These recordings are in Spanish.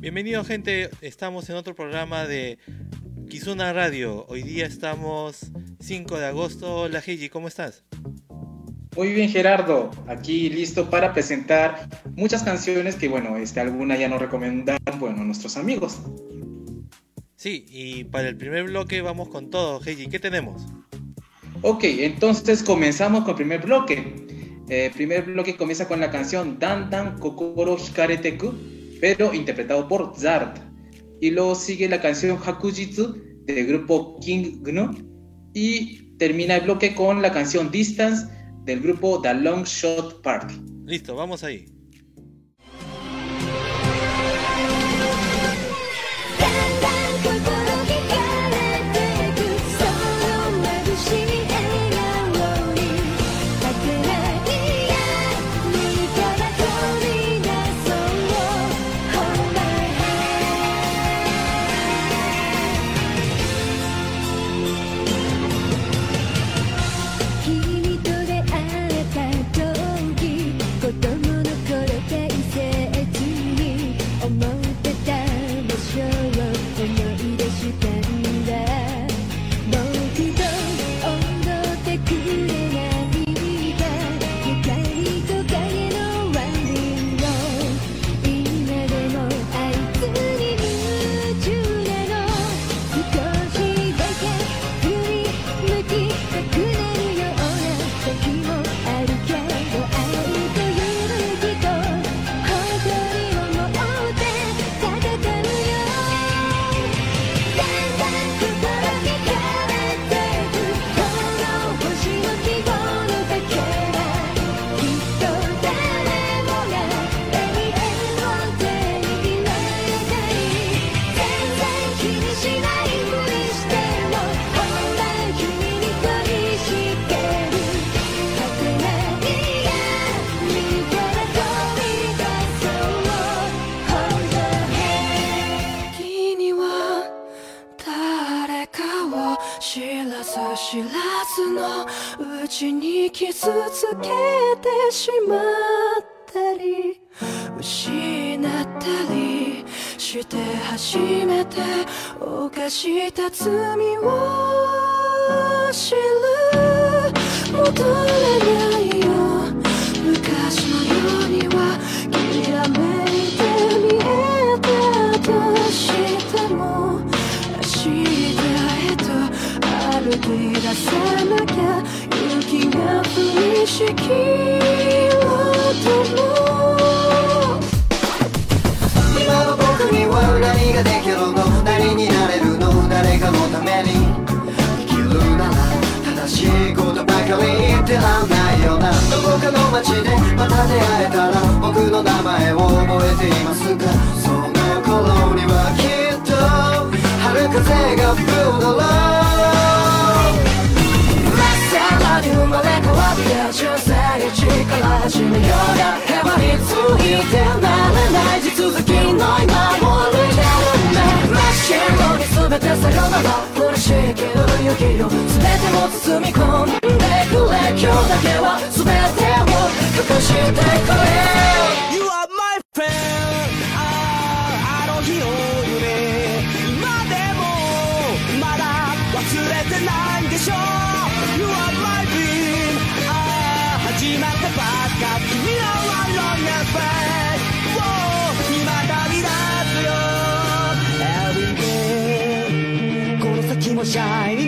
Bienvenido gente, estamos en otro programa de Kizuna Radio. Hoy día estamos 5 de agosto. Hola Heiji, ¿cómo estás? Muy bien Gerardo, aquí listo para presentar muchas canciones que bueno, este, alguna ya nos recomendan bueno, nuestros amigos. Sí, y para el primer bloque vamos con todo. Heiji, ¿qué tenemos? Ok, entonces comenzamos con el primer bloque. El eh, primer bloque comienza con la canción Dan Dan Kokoro Hikareteku, pero interpretado por Zard. Y luego sigue la canción Hakujitsu del grupo King Gnu. Y termina el bloque con la canción Distance del grupo The Long Shot Party. Listo, vamos ahí. 覚えていますかその頃にはきっと春風が吹くだろうまっさらに生まれ変わって人生日から始めようがへばりついてならない地続きの今も歩いてるんだ真っ白に全て咲くなら嬉しいけど雪を全てを包み込んでくれ今日だけは全てを隠してくれ shine.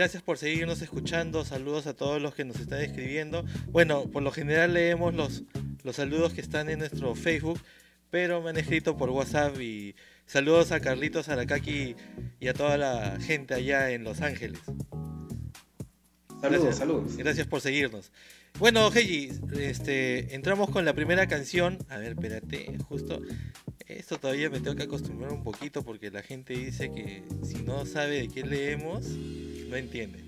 Gracias por seguirnos escuchando. Saludos a todos los que nos están escribiendo. Bueno, por lo general leemos los, los saludos que están en nuestro Facebook, pero me han escrito por WhatsApp y saludos a Carlitos Aracaki y a toda la gente allá en Los Ángeles. Saludos, saludos. Gracias por seguirnos. Bueno, Heiji, este, entramos con la primera canción. A ver, espérate, justo. Esto todavía me tengo que acostumbrar un poquito porque la gente dice que si no sabe de qué leemos, no entiende.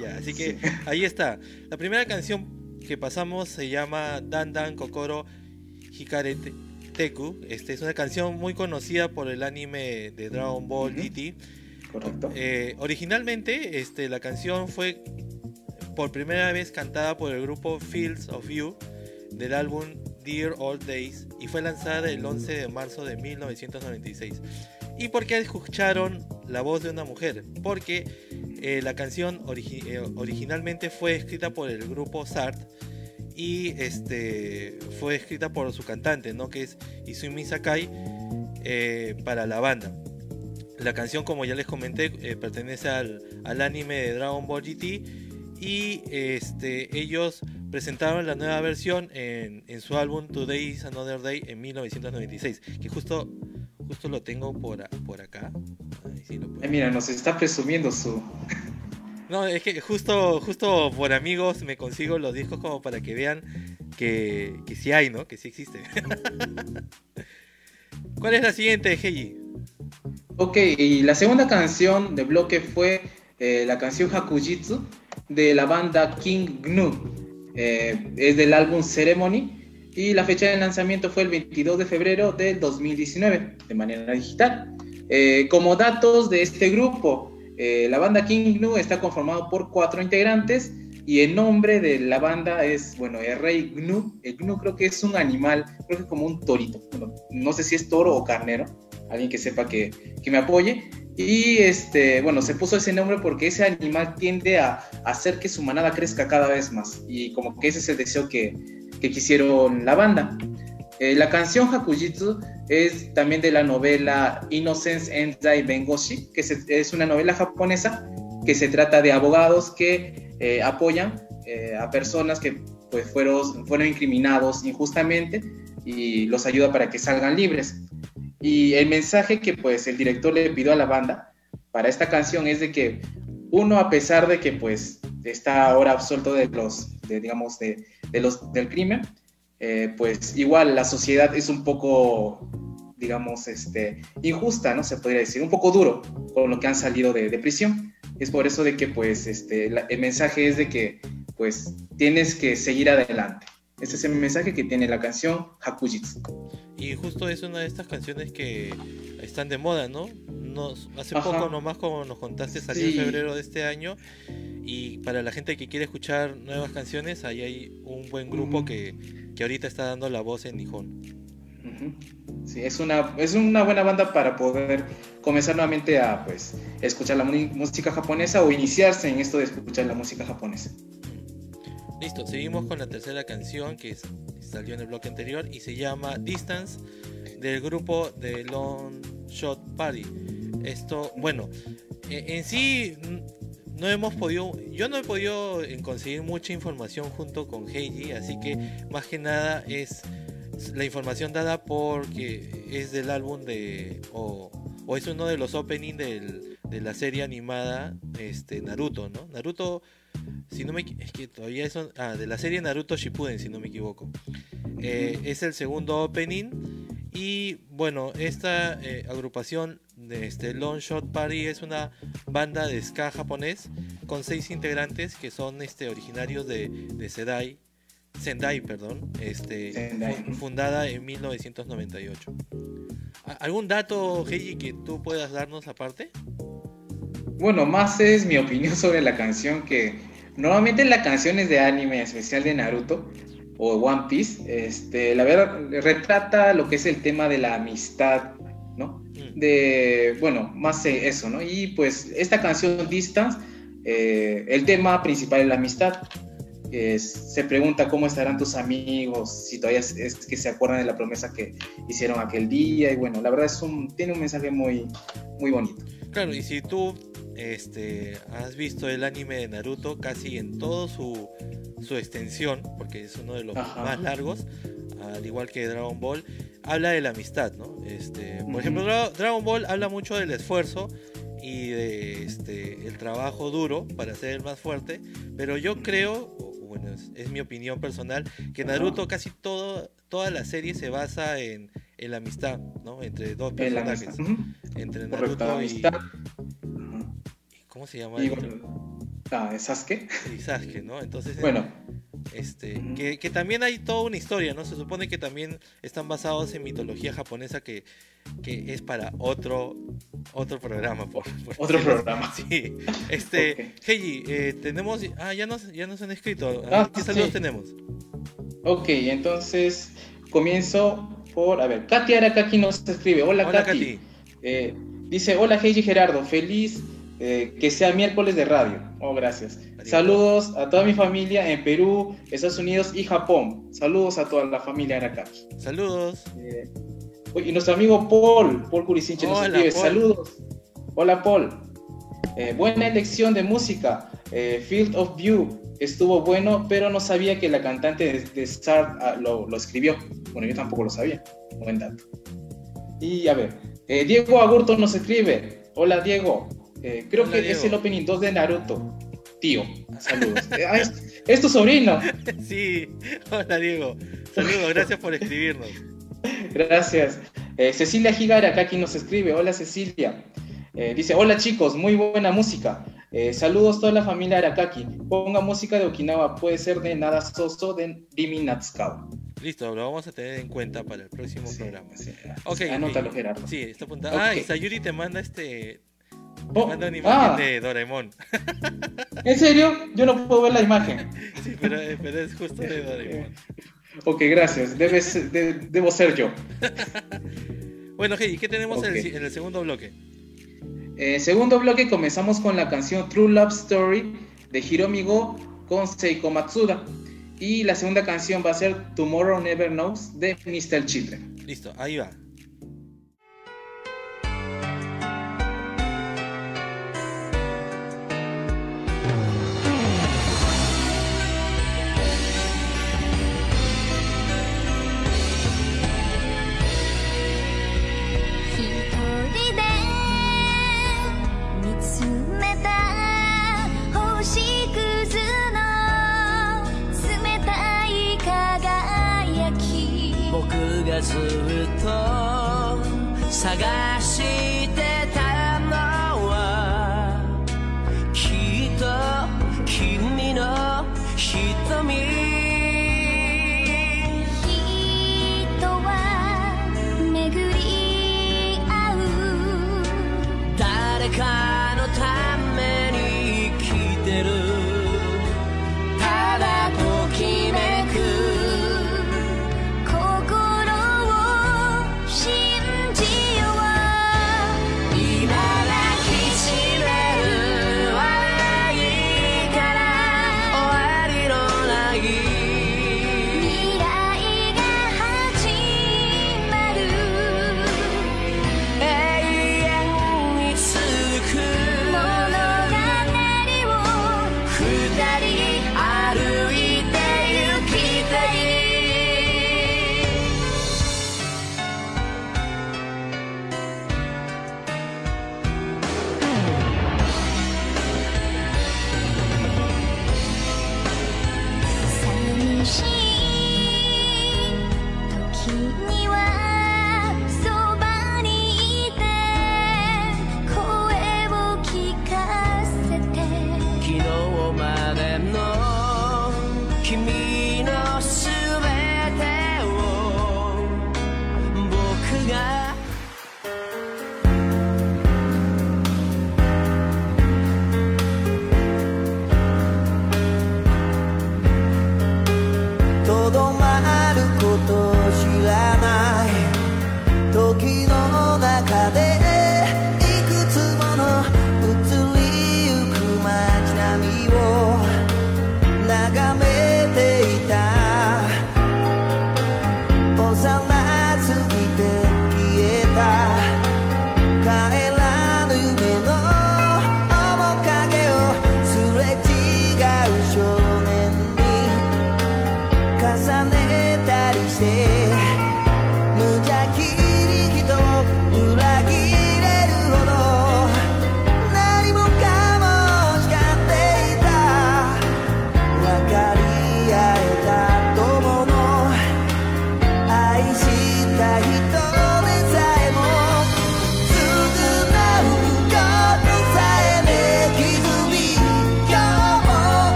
ya, así que ahí está. La primera canción que pasamos se llama Dan Dan Kokoro Hikare Teku. Este es una canción muy conocida por el anime de Dragon Ball GT. Correcto. Eh, originalmente, este, la canción fue por primera vez cantada por el grupo Fields of You del álbum Dear Old Days y fue lanzada el 11 de marzo de 1996. ¿Y por qué escucharon la voz de una mujer? Porque eh, la canción eh, originalmente fue escrita por el grupo Sart y este, fue escrita por su cantante, ¿no? que es Izumi Sakai, eh, para la banda. La canción, como ya les comenté, pertenece al, al anime de Dragon Ball GT y este, ellos presentaron la nueva versión en, su álbum Today is Another Day en 1996, que justo, justo lo tengo por, por acá. Mira, nos está presumiendo su... No, es que justo, justo por amigos me consigo los discos como para que vean que, que sí hay, ¿no? Que sí existe. ¿Cuál es la siguiente, Heiji? Ok, y la segunda canción de bloque fue eh, la canción Hakujitsu de la banda King Gnu. Eh, es del álbum Ceremony y la fecha de lanzamiento fue el 22 de febrero del 2019 de manera digital. Eh, como datos de este grupo, eh, la banda King Gnu está conformado por cuatro integrantes y el nombre de la banda es, bueno, el rey Gnu. El Gnu creo que es un animal, creo que como un torito. no sé si es toro o carnero. Alguien que sepa que, que me apoye. Y este, bueno, se puso ese nombre porque ese animal tiende a, hacer que su manada crezca cada vez más. Y como que ese es el deseo que, que quisieron la banda. Eh, la canción Hakujitsu es también de la novela Innocence Enzai Bengoshi, que es una novela japonesa que se trata de abogados que eh, apoyan eh, a personas que pues, fueron, fueron incriminados injustamente y los ayuda para que salgan libres. Y el mensaje que pues el director le pidió a la banda para esta canción es de que uno a pesar de que pues está ahora absuelto de los, digamos, de, los, del crimen, eh, pues igual la sociedad es un poco, digamos, este, injusta, ¿no? Se podría decir, un poco duro con lo que han salido de, de prisión. Es por eso de que pues este, el mensaje es de que pues tienes que seguir adelante. Ese es el mensaje que tiene la canción Hakujitsu. Y justo es una de estas canciones que están de moda, ¿no? Nos, hace poco nomás como nos contaste salió en febrero de este año y para la gente que quiere escuchar nuevas canciones ahí hay un buen grupo que, que, ahorita está dando la voz en Nihon. Sí, es una, es una buena banda para poder comenzar nuevamente a pues escuchar la música japonesa o iniciarse en esto de escuchar la música japonesa. Listo, seguimos con la tercera canción que salió en el bloque anterior y se llama Distance del grupo de Long Shot Party. Esto, bueno, e, en sí no hemos podido, yo no he podido conseguir mucha información junto con Heiji, así que más que nada es la información dada porque es del álbum de, o, o es uno de los openings de la serie animada este, Naruto, ¿no? Naruto si no me es que todavía es ah, de la serie Naruto Shippuden, si no me equivoco. Eh, es el segundo opening y bueno, esta eh, agrupación este Long Shot Party es una banda de ska japonés con seis integrantes que son este originarios de, de Sedai, Sendai, perdón, este fundada en 1998. ¿Algún dato, Heiji, que tú puedas darnos aparte? Bueno, más es mi opinión sobre la canción que normalmente las canciones de anime, especial de Naruto o One Piece, este, la verdad retrata lo que es el tema de la amistad. De, bueno, más eso, ¿no? Y pues esta canción Distance, eh, el tema principal es la amistad. se pregunta cómo estarán tus amigos, si todavía es, que se acuerdan de la promesa que hicieron aquel día y bueno, la verdad es un, tiene un mensaje muy, muy bonito. Claro, y si tú este, has visto el anime de Naruto casi en toda su, su extensión, porque es uno de los Ajá. más largos, al igual que Dragon Ball, habla de la amistad, ¿no? Este, por ejemplo, Dra- Dragon Ball habla mucho del esfuerzo y de este, el trabajo duro para ser el más fuerte, pero yo creo, bueno, es, es mi opinión personal, que. Naruto casi todo, toda la serie se basa en, en la amistad, ¿no? Entre dos personajes, entre Correcto, Naruto y, amistad. ¿cómo se llama? Y bueno, ah, Sasuke. y Sasuke, ¿no? Entonces, Bueno, este, que, que también hay toda una historia, ¿no? Se supone que también están basados en mitología japonesa que, que es para otro otro programa, por, por otro decirlo programa. Sí, este, Ok. Heiji, eh, tenemos, ah, ya nos, ya nos han escrito, Ah, ¿qué saludos sí. tenemos? Ok, entonces comienzo por, a ver, Katy Arakaki nos escribe. Hola, Hola, Katy. Katy. Eh, dice, hola Heiji Gerardo, feliz eh, que sea miércoles de radio. Oh, gracias. Saludos a toda mi familia en Perú, Estados Unidos y Japón. Saludos a toda la familia Arakaki. Saludos. Eh, y nuestro amigo Paul, Paul Curicinche nos escribe, saludos. Hola Paul. Eh, buena elección de música. Field of View estuvo bueno, pero no sabía que la cantante de, de Start ah, lo, lo escribió. Bueno, yo tampoco lo sabía. Buen dato. Y a ver, Diego Agurto nos escribe. Hola Diego. Eh, creo Hola, que Diego. es el opening 2 de Naruto. Tío, saludos. Eh, ah, es, es tu sobrino. Sí, hola Diego. Saludos, gracias por escribirnos. Gracias. Eh, Cecilia Higara, acá quien nos escribe. Hola Cecilia. Eh, dice, hola chicos, muy buena música. Eh, saludos toda la familia Arakaki. Ponga música de Okinawa, puede ser de Nada Soso de Rimi Natsukawa. Listo, lo vamos a tener en cuenta para el próximo Sí, programa. sí. Ok, Anótalo. Gerardo. Sí, está apuntado. Ah, y. Sayuri te manda este. Oh, manda una imagen ah, de Doraemon. ¿En serio? Yo no puedo ver la imagen. Sí, pero, pero es justo de Doraemon. Ok, gracias. Debe ser- de- debo ser yo. Bueno, hey, ¿qué tenemos en, el, en segundo bloque? Eh, segundo bloque comenzamos con la canción True Love Story de Hiromi Go con Seiko Matsuda. Y la segunda canción va a ser Tomorrow Never Knows de Mr. Children. Listo, ahí va. ずっと探し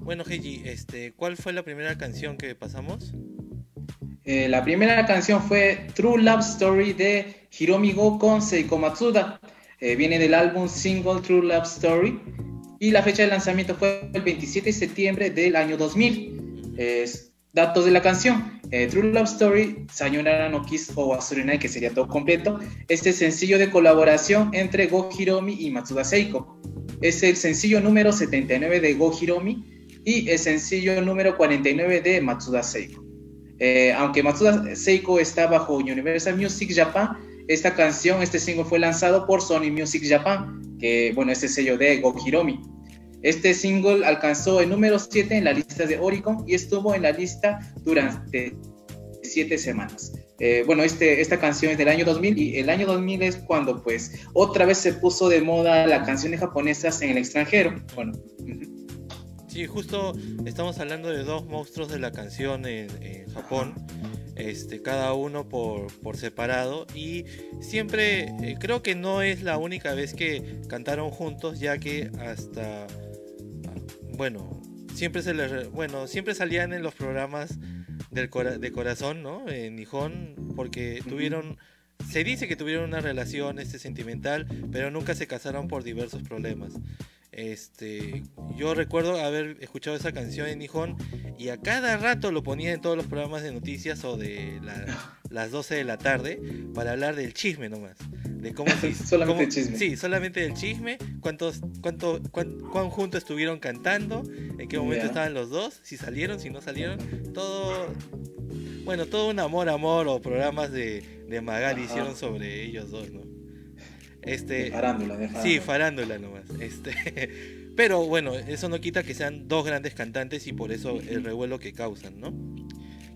Bueno, Heiji, este, ¿cuál fue la primera canción que pasamos? Eh, la primera canción fue True Love Story de Hiromi Go con Seiko Matsuda. Eh, viene del álbum single True Love Story y la fecha de lanzamiento fue el 27 de septiembre del año 2000. Es- datos de la canción. Eh, True Love Story, Sayonara no Kiss o Wasurinai, que sería todo completo. Este sencillo de colaboración entre Go Hiromi y Matsuda Seiko. Es el sencillo número 79 de Go Hiromi y el sencillo número 49 de Matsuda Seiko. Eh, aunque Matsuda Seiko está bajo Universal Music Japan, esta canción, este single fue lanzado por Sony Music Japan, que bueno, este sello de Go Hiromi. Este single alcanzó el número 7 en la lista de Oricon y estuvo en la lista durante 7 semanas. Eh, bueno, este, esta canción es del año 2000 y el año 2000 es cuando pues otra vez se puso de moda las canciones japonesas en el extranjero. Bueno. Sí, justo estamos hablando de dos monstruos de la canción en, Japón, este, cada uno por, por separado y siempre eh, creo que no es la única vez que cantaron juntos, ya que hasta bueno siempre se les bueno siempre salían en los programas del cora- de corazón, ¿no? En Nihon porque tuvieron se dice que tuvieron una relación este sentimental, pero nunca se casaron por diversos problemas. Este, yo recuerdo haber escuchado esa canción en Nihon y a cada rato lo ponía en todos los programas de noticias o de la- las 12 de la tarde para hablar del chisme nomás. De cómo se- Solamente cómo- el chisme. Sí, solamente del chisme, cuántos, cuánto, cuán, cuán juntos estuvieron cantando, en qué momento Ya. estaban los dos, si salieron, si no salieron, todo, bueno, todo un amor, amor o programas de, de Magali Ajá. hicieron sobre ellos dos, ¿no? Este, de farándula, de Sí, farándula. farándula nomás. Este, pero bueno, eso no quita que sean dos grandes cantantes y por eso el revuelo que causan, ¿no?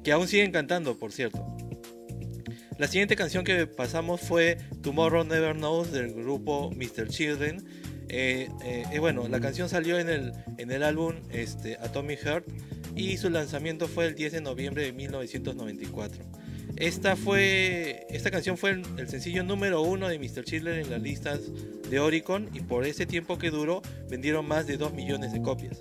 Que aún siguen cantando, por cierto. La siguiente canción que pasamos fue Tomorrow Never Knows del grupo Mr. Children. Eh, eh, bueno, la canción salió en el, en el álbum este, Atomic Heart y su lanzamiento fue el 10 de noviembre de 1994. Esta, fue, esta canción fue el, el sencillo número uno de Mr. Children en las listas de Oricon y por ese tiempo que duró vendieron más de 2 millones de copias.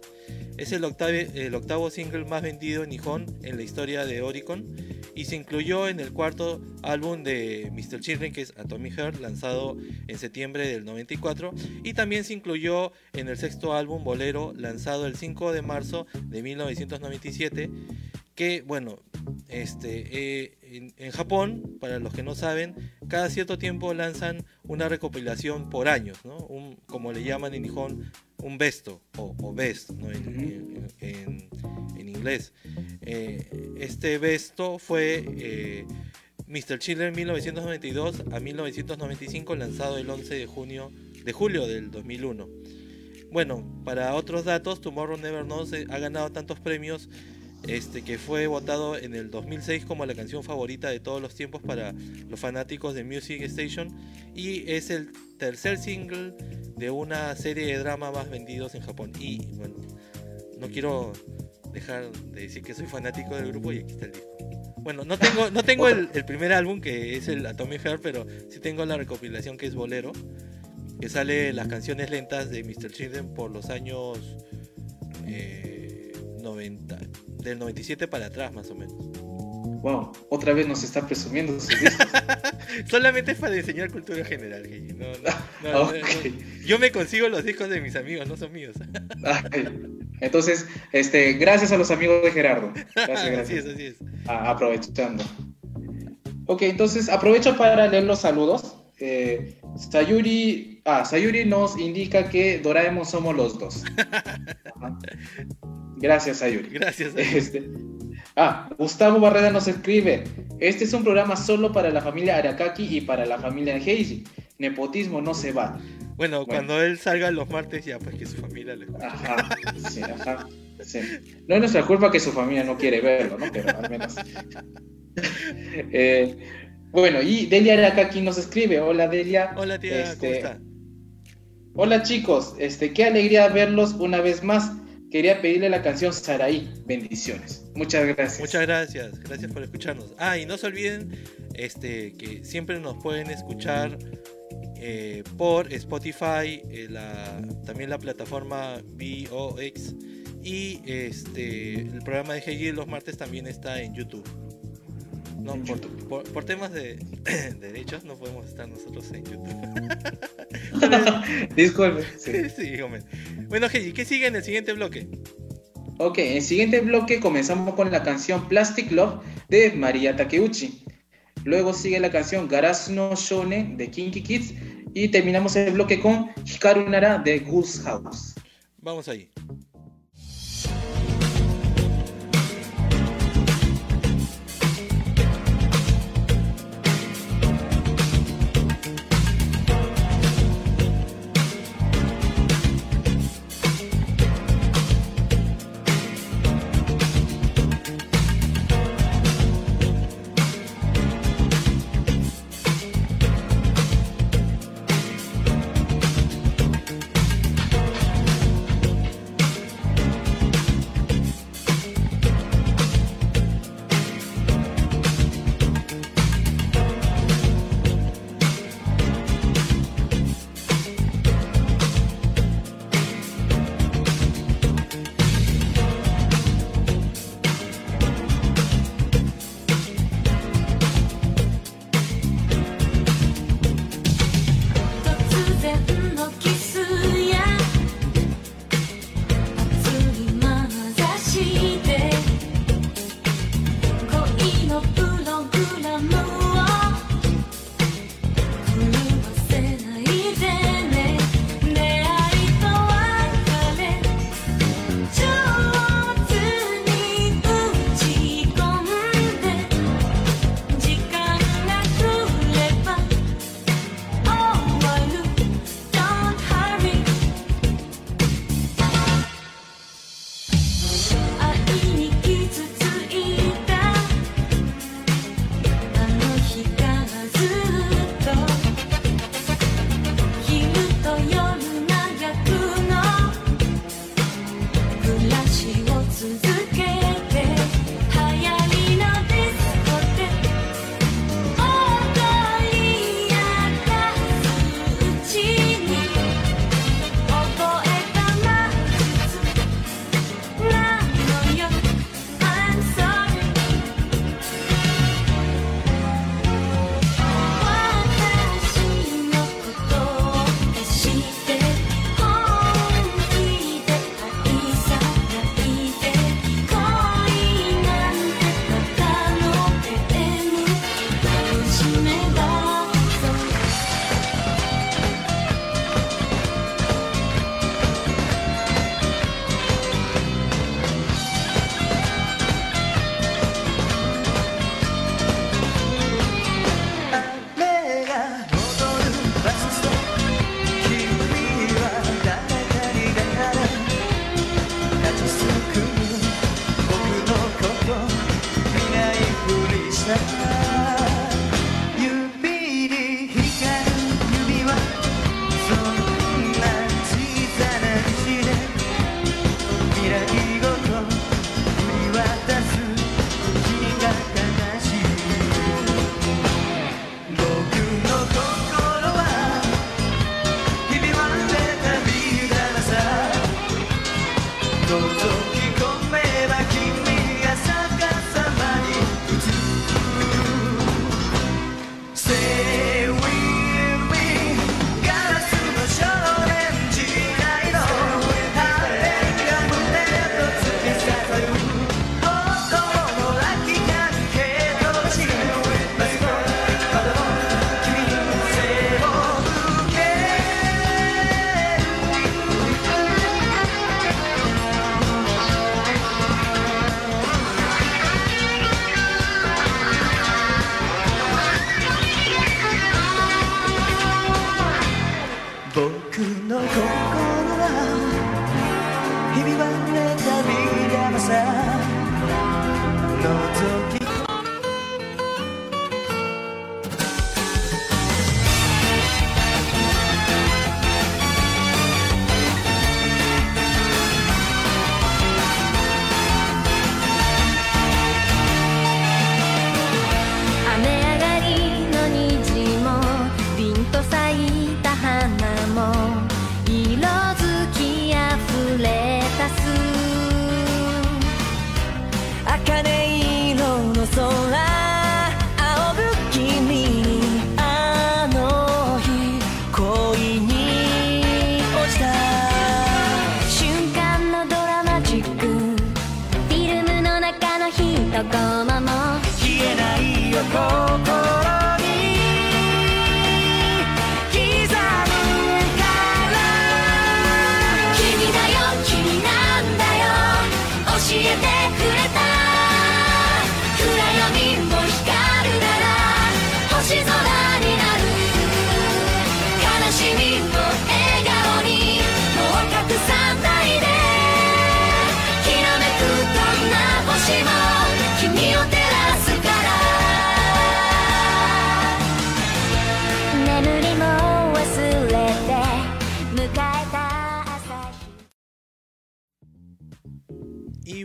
Es el, el octavo single más vendido en Nihon en la historia de Oricon y se incluyó en el cuarto álbum de Mr. Children que es Atomic Heart lanzado en septiembre del 94 y también se incluyó en el sexto álbum Bolero lanzado el 5 de marzo de 1997 que bueno este eh, en, en Japón para los que no saben cada cierto tiempo lanzan una recopilación por años ¿no? Un- como le llaman en Nihon un besto o, o best ¿no? en, en- en- en inglés Eh, este besto fue eh, Mr. Children 1992 a 1995 lanzado el 11 de junio de julio del 2001 bueno, para otros datos, Tomorrow Never Knows eh, ha ganado tantos premios este, que fue votado en el 2006 como la canción favorita de todos los tiempos para los fanáticos de Music Station y es el tercer single de una serie de drama más vendidos en Japón. Y bueno, no quiero dejar de decir que soy fanático del grupo y aquí está el disco. Bueno, no tengo, no tengo el, primer álbum que es el Atomic Heart, pero sí tengo la recopilación que es Bolero, que sale las canciones lentas de Mr. Children por los años eh, 90, del 97 para atrás más o menos. Wow, otra vez nos está presumiendo sus discos. Solamente es para enseñar cultura general, Gigi. No, no, no. Yo me consigo los discos de mis amigos, no son míos. Ay, Entonces, este, gracias a los amigos de Gerardo. Gracias, así gracias. es, así es. aprovechando. Ok, entonces aprovecho para leer los saludos. Eh, Sayuri, ah, Sayuri nos indica que Doraemon somos los dos. Ajá. Gracias, Sayuri. Gracias. Este, ah, Gustavo Barrera nos escribe: Este es un programa solo para la familia Arakaki y para la familia Heiji. Nepotismo no se va. Bueno, Bueno. cuando él salga los martes, ya pues que su familia escuche. Ajá, sí, ajá, sí. No es nuestra culpa que su familia no quiere verlo, ¿no? Pero al menos. Eh, bueno, y Delia Arakaki nos escribe. Hola, Delia. Hola tía, ¿cómo Este, está? Hola, chicos. Este, qué alegría verlos una vez más quería pedirle la canción Saraí. Bendiciones. Muchas gracias. Muchas gracias. Gracias por escucharnos. Ah, y no se olviden este, que siempre nos pueden escuchar eh, por Spotify, eh, también la plataforma VOX. Y este, el programa de Hegel los martes también está en YouTube. No, por, por, temas de, derechos no podemos estar nosotros en YouTube. Disculpe. Sí. sí bueno, Heidi, ¿qué sigue en el siguiente bloque? Ok, en el siguiente bloque comenzamos con la canción Plastic Love de María Takeuchi. Luego sigue la canción Garas no Shone de Kinky Kids. Y terminamos el bloque con Hikaru Nara de Goose House. Vamos ahí.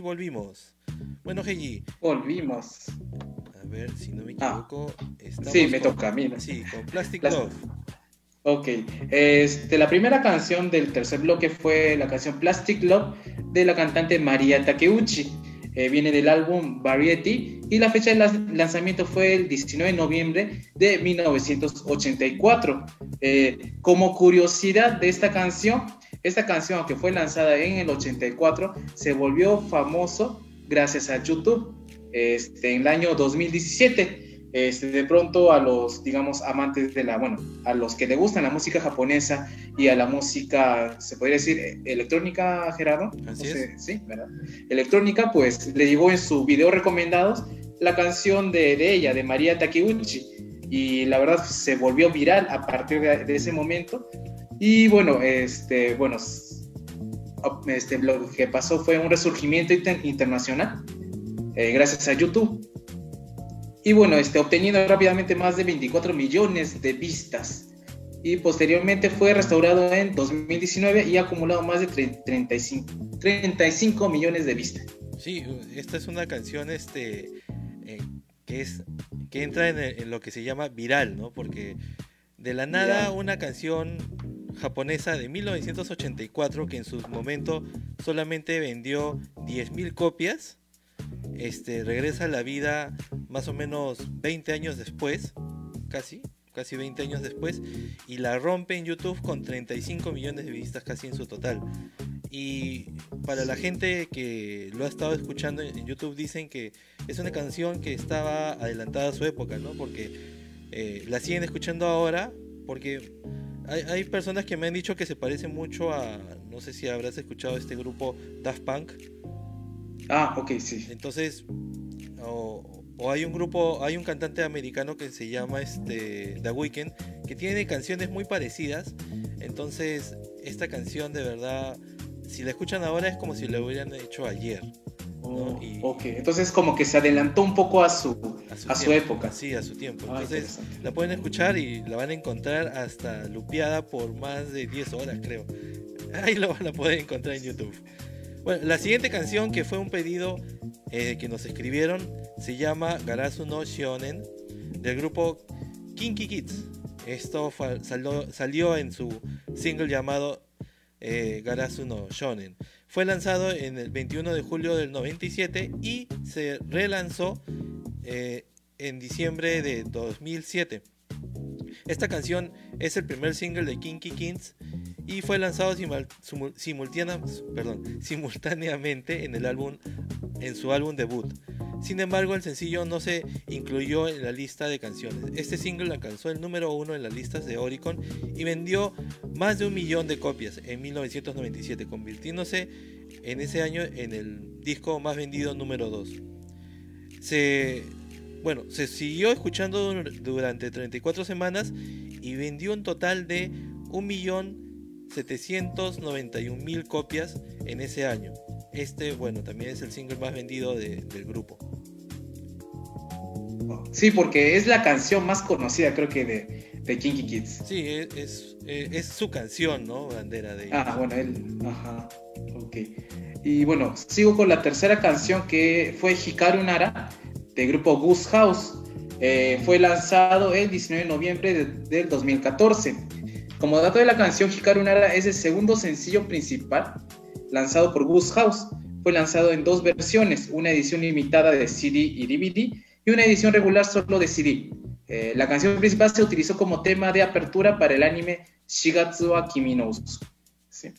Volvimos. Bueno, Heiji, Volvimos. a ver si no me Ah. equivoco. estamos Sí, me con- toca a mí. ¿no? Sí, con Plastic Plas- Love. Ok, este, la primera canción del tercer bloque fue la canción Plastic Love de la cantante María Takeuchi. Eh, viene del álbum Variety y la fecha de lan- lanzamiento fue el 19 de noviembre de 1984. Eh, como curiosidad de esta canción, esta canción que fue lanzada en el 84 se volvió famoso gracias a YouTube este, en el año 2017 este, de pronto a los, digamos, amantes de la, bueno, a los que le gustan la música japonesa y a la música, se podría decir, electrónica, Gerardo. Así No es. sé, Sí, ¿verdad? Electrónica, pues le llegó en su video recomendados la canción de, de ella, de María Takeuchi. Y la verdad se volvió viral a partir de, de ese momento. Y bueno, este, bueno, este, lo que pasó fue un resurgimiento inter- internacional eh, gracias a YouTube. Y bueno, este, obteniendo rápidamente más de 24 millones de vistas. Y posteriormente fue restaurado en 2019 y ha acumulado más de tre- 35, 35 millones de vistas. Sí, esta es una canción este eh, que es que entra en, el- en lo que se llama viral, ¿no? Porque de la nada Viral. una canción japonesa de 1984 que en su momento solamente vendió 10.000 copias, este regresa a la vida más o menos 20 años después, casi casi 20 años después y la rompe en YouTube con 35 millones de vistas casi en su total. Y para la gente que lo ha estado escuchando en YouTube dicen que es una canción que estaba adelantada a su época, ¿no? Porque eh, la siguen escuchando ahora, porque hay, hay personas que me han dicho que se parece mucho a, no sé si habrás escuchado este grupo Daft Punk, Ah, ok, sí. entonces, o, o hay un grupo, hay un cantante americano que se llama este, The Weeknd, que tiene canciones muy parecidas. Entonces, esta canción de verdad, si la escuchan ahora es como si la hubieran hecho ayer, Oh, Y- Ok, entonces como que se adelantó un poco a su, a su, a su tiempo. época. Sí, a su tiempo. Ah, Entonces, la pueden escuchar y la van a encontrar hasta lupeada por más de 10 horas, creo. Ahí lo van a poder encontrar en YouTube. Bueno, la siguiente canción que fue un pedido eh, que nos escribieron se llama Garasu no Shonen del grupo Kinky Kids. Esto salió, salió en su single llamado eh, Garasu no Shonen. Fue lanzado en el 21 de julio del 97 y se relanzó eh, en diciembre de 2007. Esta canción es el primer single de Kinky Kids y fue lanzado simultáneamente en, el álbum, en su álbum debut. Sin embargo, el sencillo no se incluyó en la lista de canciones. Este single alcanzó el número uno en las listas de Oricon y vendió más de un millón de copias en 1997, convirtiéndose en ese año en el disco más vendido número 2. Se, bueno, se siguió escuchando dur- durante 34 semanas y vendió un total de 1.791.000 copias en ese año. Este, bueno, también es el single más vendido de- del grupo. Sí, porque es la canción más conocida, creo que, de, de Kinky Kids. Sí, es, es, eh, es su canción, ¿no? Bandera de. Ah, bueno, él. Ajá. Ok. Y bueno, sigo con la tercera canción que fue Hikaru Nara, del grupo Goose House. Eh, fue lanzado el 19 de noviembre de- del 2014. Como dato de la canción, Hikaru Nara es el segundo sencillo principal lanzado por Goose House. Fue lanzado en dos versiones, una edición limitada de CD y DVD y una edición regular solo de CD. Eh, la canción principal se utilizó como tema de apertura para el anime Shigatsu wa Kimi no Uso. Sí.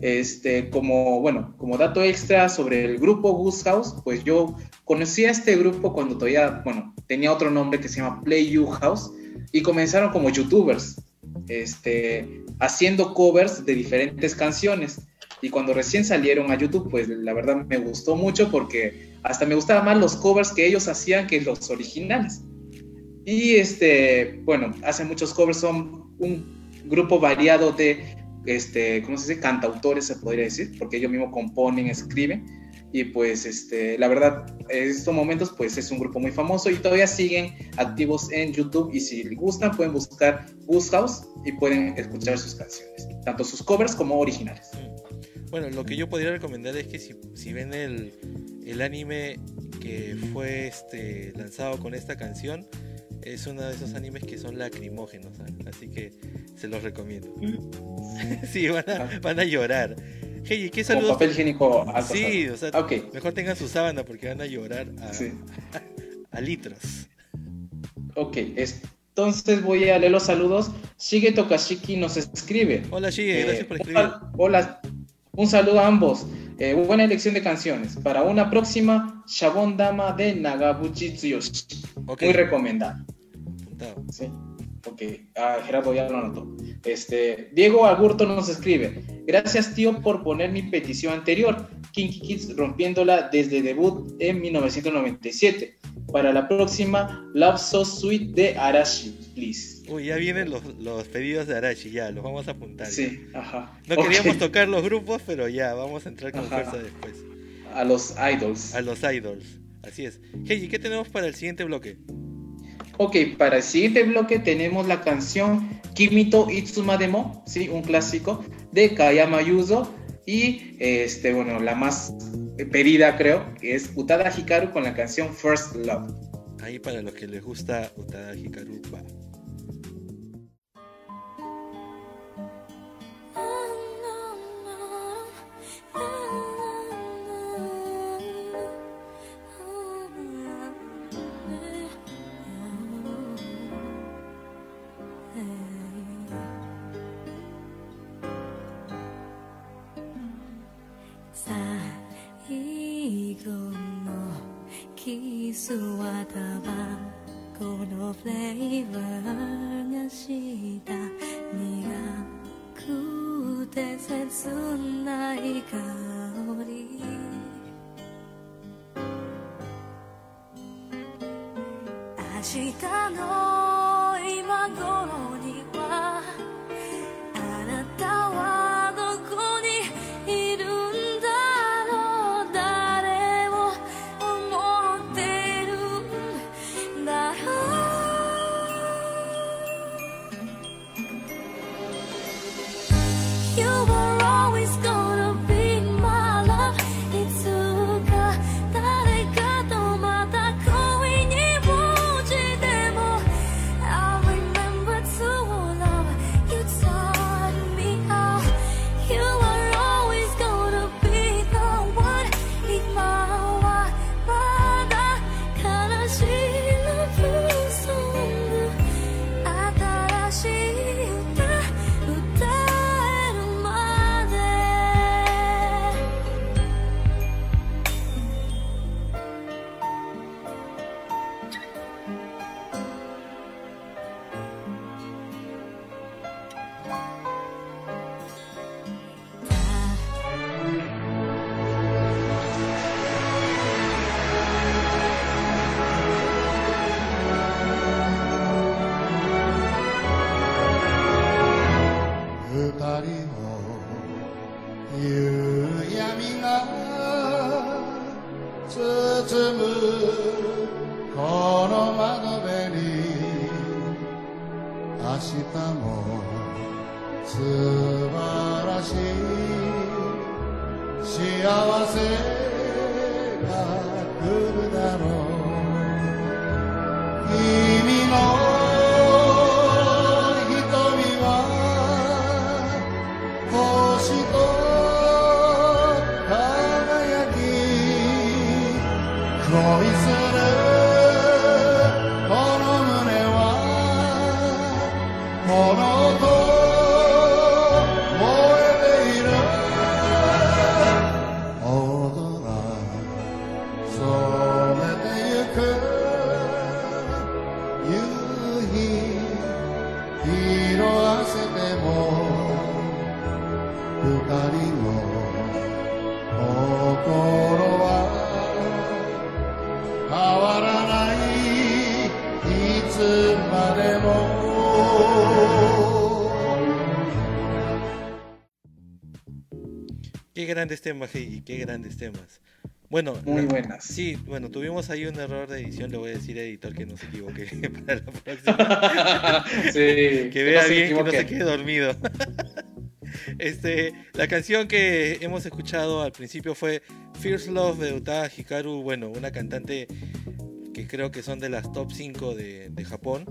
Este, como, bueno, como dato extra sobre el grupo Goose House, pues yo conocí a este grupo cuando todavía, bueno, tenía otro nombre que se llama Play You House y comenzaron como youtubers, este, haciendo covers de diferentes canciones. Y cuando recién salieron a YouTube, pues la verdad me gustó mucho porque hasta me gustaban más los covers que ellos hacían que los originales. Y este, bueno, hacen muchos covers, son un grupo variado de, este, ¿cómo se dice? Cantautores, se podría decir, porque ellos mismos componen, escriben. Y pues, este, la verdad, en estos momentos, pues es un grupo muy famoso y todavía siguen activos en YouTube. Y si les gustan, pueden buscar Goose House y pueden escuchar sus canciones, tanto sus covers como originales. Mm. Bueno, lo que yo podría recomendar es que si, si ven el, el anime que fue este lanzado con esta canción, es uno de esos animes que son lacrimógenos, ¿sabes? así que se los recomiendo. sí, van a, van a llorar. Hey, ¿qué Con saludos? papel higiénico Sí, o sea, Ah, ok. mejor tengan su sábana porque van a llorar a, Sí. a litros. Ok, entonces voy a leer los saludos. Shige Tokashiki nos escribe. Hola, Shige, Eh, gracias por escribir. Hola, un saludo a ambos. Eh, buena elección de canciones. Para una próxima, Shabon Dama de Nagabuchi Tsuyoshi. Muy recomendada. Sí. Ok, ah, Gerardo ya lo anotó. Este, Diego Agurto nos escribe. Gracias, tío, por poner mi petición anterior. Kinky Kids rompiéndola desde debut en 1997. Para la próxima, Love So Sweet de Arashi, please. Uy, ya vienen los, los pedidos de Arashi, ya, los vamos a apuntar. Sí, ajá. No queríamos tocar los grupos, pero ya, vamos a entrar con Ajá. fuerza después. A los idols. A los idols. Así es. Hey, ¿qué tenemos para el siguiente bloque? Ok, para el siguiente bloque tenemos la canción Kimito Itsuma Demo, sí, un clásico de Kayama Yuzo y este bueno, la más pedida creo, que es Utada Hikaru con la canción First Love. Ahí para los que les gusta Utada Hikaru, va. キスはこのフレーバーがした苦くて切ない香り。明日の grandes temas, Heiji, qué grandes temas. Bueno, Muy la- buenas. Sí, bueno, tuvimos ahí un error de edición, le voy a decir al editor que no se equivoque para la próxima. sí, Que vea no bien, que no se quede dormido. Este, la canción que hemos escuchado al principio fue Fierce Love de Utada Hikaru, bueno, una cantante que creo que son de las top 5 de, de Japón,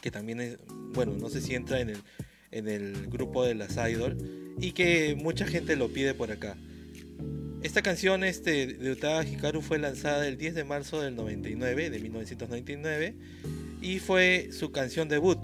que también es, bueno, no sé si entra en el, en el grupo de las idol, y que mucha gente lo pide por acá. Esta canción este, de Utada Hikaru fue lanzada el 10 de marzo del 99, de 1999, y fue su canción debut.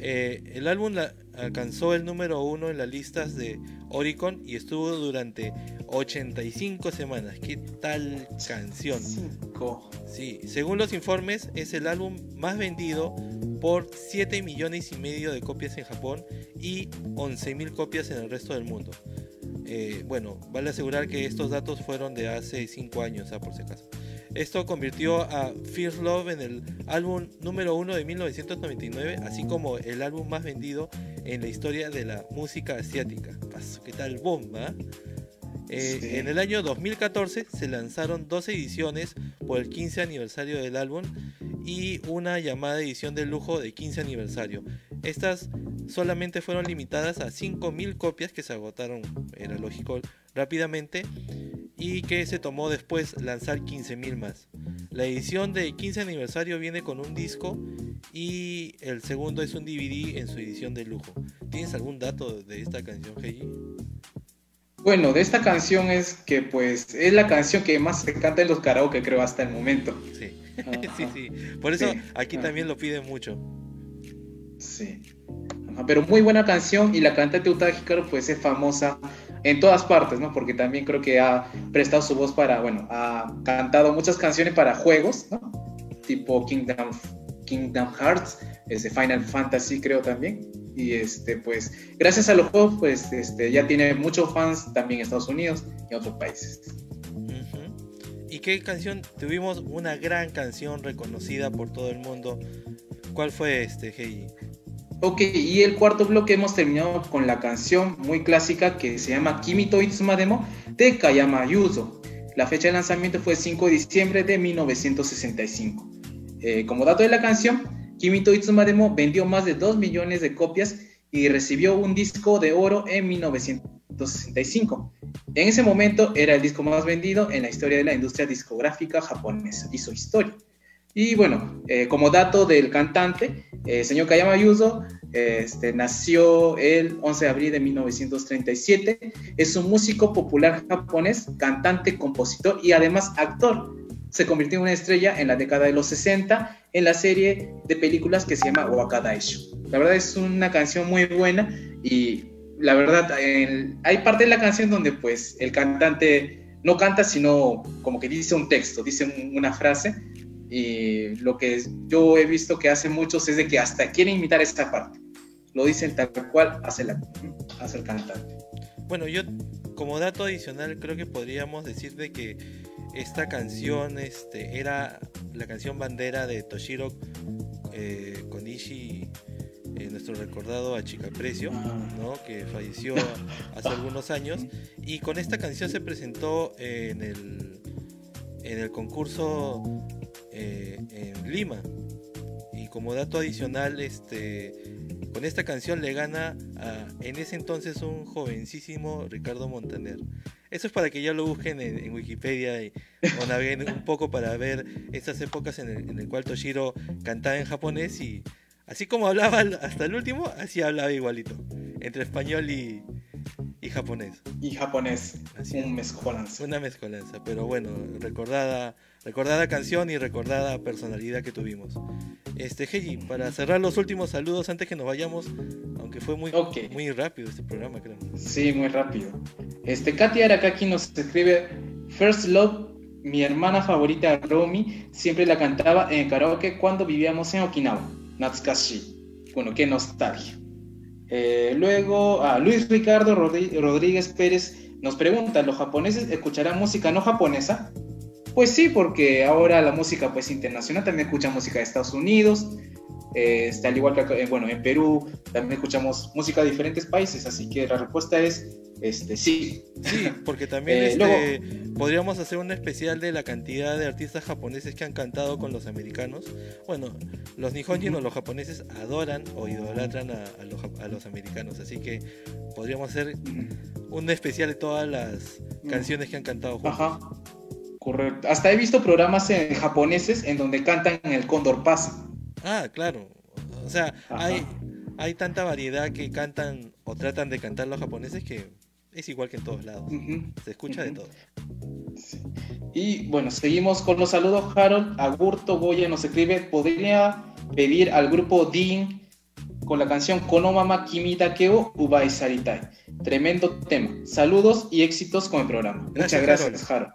Eh, el álbum la- alcanzó el número uno en las listas de Oricon y estuvo durante 85 semanas. ¿Qué tal canción? Cinco. Sí, según los informes, es el álbum más vendido por 7 millones y medio de copias en Japón y 11 mil copias en el resto del mundo. Eh, bueno, vale asegurar que estos datos fueron de hace 5 años, ah, por si acaso. Esto convirtió a Fierce Love en el álbum número uno de 1999, así como el álbum más vendido en la historia de la música asiática. Paso, ¿Qué tal bomba? Eh, Sí. En el año 2014 se lanzaron dos ediciones por el 15 aniversario del álbum y una llamada edición de lujo de 15 aniversario. Estas solamente fueron limitadas a 5.000 copias que se agotaron, era lógico, rápidamente y que se tomó después lanzar 15.000 más. La edición de 15 aniversario viene con un disco y el segundo es un DVD en su edición de lujo. ¿Tienes algún dato de esta canción, Heiji? Bueno, de esta canción es que pues es la canción que más se canta en los karaoke creo hasta el momento. Sí, sí, sí. Por eso Sí. aquí también lo piden mucho. Sí. Ajá, Pero muy buena canción y la cantante Hikaru pues es famosa en todas partes, ¿no? Porque también creo que ha prestado su voz para, bueno, ha cantado muchas canciones para juegos, ¿no? Tipo Kingdom, Kingdom Hearts, este Final Fantasy creo también. Y este, pues, gracias a los juegos, pues, este, ya tiene muchos fans también en Estados Unidos y otros países. ¿Y qué canción? Tuvimos una gran canción reconocida por todo el mundo. ¿Cuál fue este, Heiji? Ok, y el cuarto bloque hemos terminado con la canción muy clásica que se llama Kimi to Itsuma Demo de Kayama Yuzo. La fecha de lanzamiento fue 5 de diciembre de 1965. Eh, como dato de la canción, Kimi to Itsuma Demo vendió más de 2 millones de copias y recibió un disco de oro en 1965. En ese momento era el disco más vendido en la historia de la industria discográfica japonesa. Hizo historia. Y bueno, eh, como dato del cantante, eh, señor Kayama Yuzo este, nació el 11 de abril de 1937. Es un músico popular japonés, cantante, compositor y además actor. Se convirtió en una estrella en la década de los 60 en la serie de películas que se llama Wakadaisho. La verdad es una canción muy buena y la verdad el- hay parte de la canción donde pues el cantante no canta sino como que dice un texto, dice un- una frase y lo que yo he visto que hacen muchos es de que hasta quieren imitar esta parte. Lo dicen tal cual hace, la, hace el cantante. Bueno, yo como dato adicional creo que podríamos decir de que esta canción este, era la canción bandera de Toshiro eh, Konishi, eh, nuestro recordado Achicaprecio, ¿no? que falleció hace algunos años. Y con esta canción se presentó en el, en el concurso eh, en Lima. Y como dato adicional, este, con esta canción le gana a, en ese entonces un jovencísimo Ricardo Montaner. Eso es para que ya lo busquen en, Wikipedia y, o naveguen un poco para ver estas épocas en el, en el cual Toshiro cantaba en japonés y así como hablaba hasta el último, así hablaba igualito, entre español y, y japonés. Y japonés, Así un mezcolanza. Una mezcolanza, pero bueno, recordada, recordada canción y recordada personalidad que tuvimos. Este Heiji, para cerrar los últimos saludos antes que nos vayamos, aunque fue muy, Ok. muy rápido este programa, creo. Sí, muy rápido. Este, Katia Arakaki nos escribe First Love, mi hermana favorita Romy, siempre la cantaba en el karaoke cuando vivíamos en Okinawa. Natsukashi. Bueno, qué nostalgia. Eh, luego, ah, Luis Ricardo Rodríguez Pérez nos pregunta, ¿los japoneses escucharán música no japonesa? Pues sí, porque ahora la música pues internacional también escucha música de Estados Unidos, eh, este, al igual que eh, bueno, en Perú también escuchamos música de diferentes países, así que la respuesta es este, sí. Sí, porque también Eh, este, podríamos hacer un especial de la cantidad de artistas japoneses que han cantado con los americanos. Bueno, los nihonjin o los japoneses adoran o idolatran a, a los, a los americanos, así que podríamos hacer un especial de todas las canciones que han cantado juntos. Ajá. Correcto. Hasta he visto programas en japoneses en donde cantan en el Cóndor Pasa. Ah, claro. O sea, Ajá. hay, hay tanta variedad que cantan o tratan de cantar los japoneses que es igual que en todos lados. Se escucha de todo. Y bueno, seguimos con los saludos. Harold Agurto Goya nos escribe, ¿podría pedir al grupo Dean con la canción Konomama Kimi Dakeo Ubai Saritai? Tremendo tema. Saludos y éxitos con el programa. Gracias, Muchas gracias, Harold.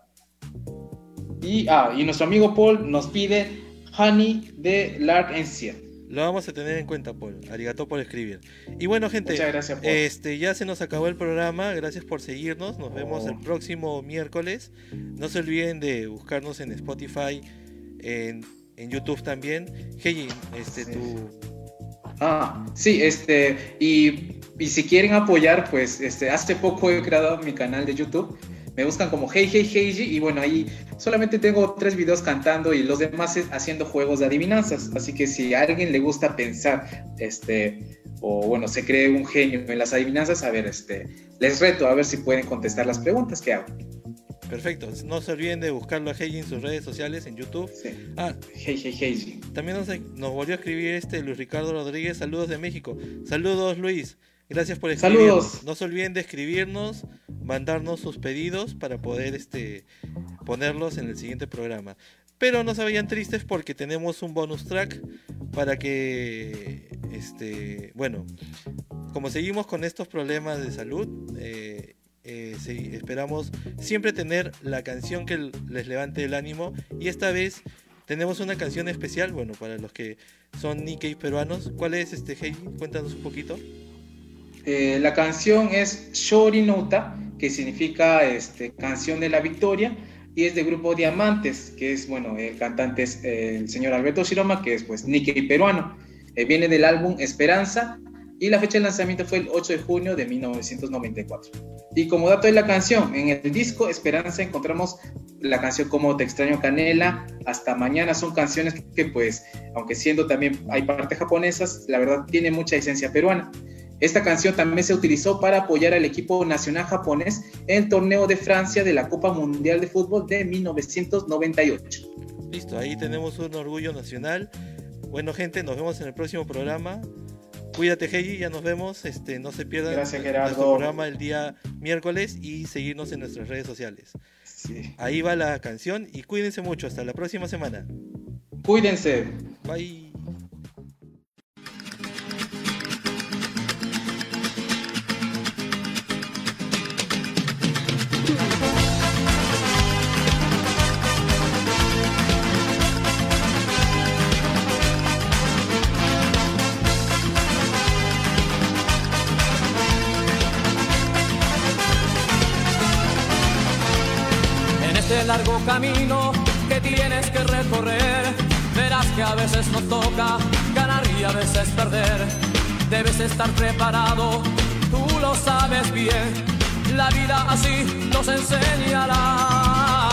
Y, ah, y nuestro amigo Paul nos pide Honey de Lark Encia. Lo vamos a tener en cuenta, Paul. Arigato por escribir. Y bueno, gente, Muchas gracias, Paul. este ya se nos acabó el programa. Gracias por seguirnos. Nos vemos Oh. el próximo miércoles. No se olviden de buscarnos en Spotify, en, en YouTube también. Heiji, este, Sí. tu, Ah, sí, este, y, y si quieren apoyar, pues, este, hace poco he creado mi canal de YouTube. Me buscan como Hey Hey Heiji y bueno, ahí solamente tengo tres videos cantando y los demás es haciendo juegos de adivinanzas. Así que si a alguien le gusta pensar, este, o bueno, se cree un genio en las adivinanzas, a ver, este, les reto a ver si pueden contestar las preguntas que hago. perfecto. No se olviden de buscarlo a Heiji en sus redes sociales, en YouTube. Sí. Ah, Hey Hey Heiji. También nos, nos volvió a escribir este Luis Ricardo Rodríguez, saludos de México. Saludos Luis, gracias por escribirnos. Saludos. No se olviden de escribirnos, mandarnos sus pedidos para poder este ponerlos en el siguiente programa. Pero no se vayan tristes porque tenemos un bonus track para que este bueno, como seguimos con estos problemas de salud, eh, eh, sí, esperamos siempre tener la canción que les levante el ánimo y esta vez tenemos una canción especial, bueno, para los que son Nikkei peruanos. ¿Cuál es este Heidi? Cuéntanos un poquito. Eh, la canción es Shori Nota, que significa este, canción de la victoria, y es del grupo Diamantes, que es, bueno, el cantante es el señor Alberto Shiroma, que es pues Nikkei peruano. Eh, viene del álbum Esperanza, y la fecha de lanzamiento fue el 8 de junio de 1994. Y como dato de la canción, en el disco Esperanza encontramos la canción como Te extraño Canela, Hasta Mañana, son canciones que pues, aunque siendo también hay partes japonesas, la verdad tiene mucha esencia peruana. Esta canción también se utilizó para apoyar al equipo nacional japonés en el torneo de Francia de la Copa Mundial de Fútbol de 1998. Listo, ahí tenemos un orgullo nacional. Bueno, gente, nos vemos en el próximo programa. Cuídate, Heiji, ya nos vemos. Este, no se pierdan Gracias, nuestro programa el día miércoles y seguirnos en nuestras redes sociales. Sí. Ahí va la canción y cuídense mucho. Hasta la próxima semana. Cuídense. Bye. Largo camino que tienes que recorrer, verás que a veces nos toca ganar y a veces perder. Debes estar preparado, tú lo sabes bien. La vida así nos enseñará.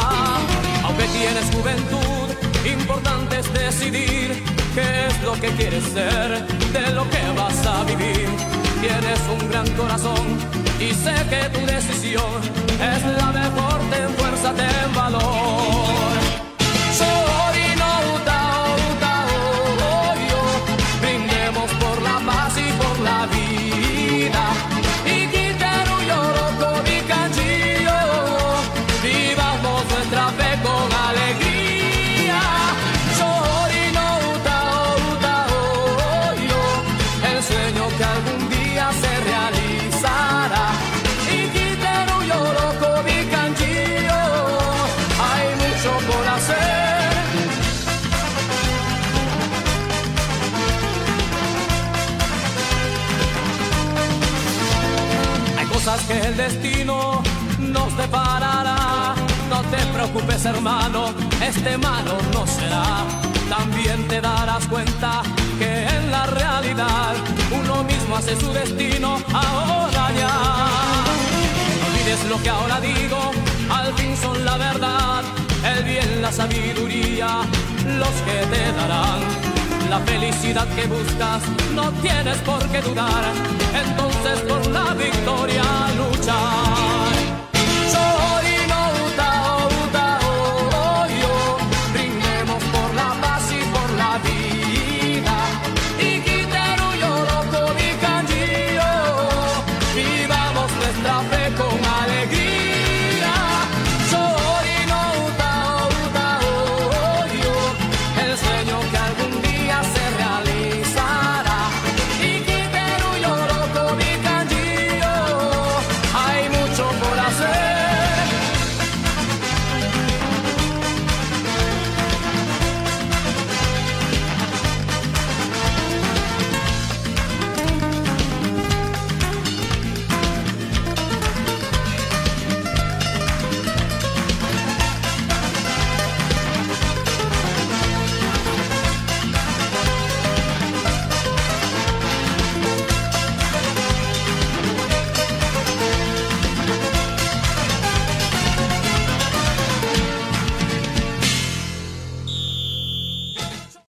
Aunque tienes juventud, importante es decidir qué es lo que quieres ser, de lo que vas a vivir. Tienes un gran corazón y sé que tu decisión es la mejor. Ten fuerza, ten valor. Sorry, preocupes, hermano, este malo no será. También te darás cuenta que en la realidad uno mismo hace su destino ahora ya. lo que ahora digo, al fin son la verdad, el bien, la sabiduría, los que te darán la felicidad que buscas, no tienes por qué dudar, entonces por la victoria luchar.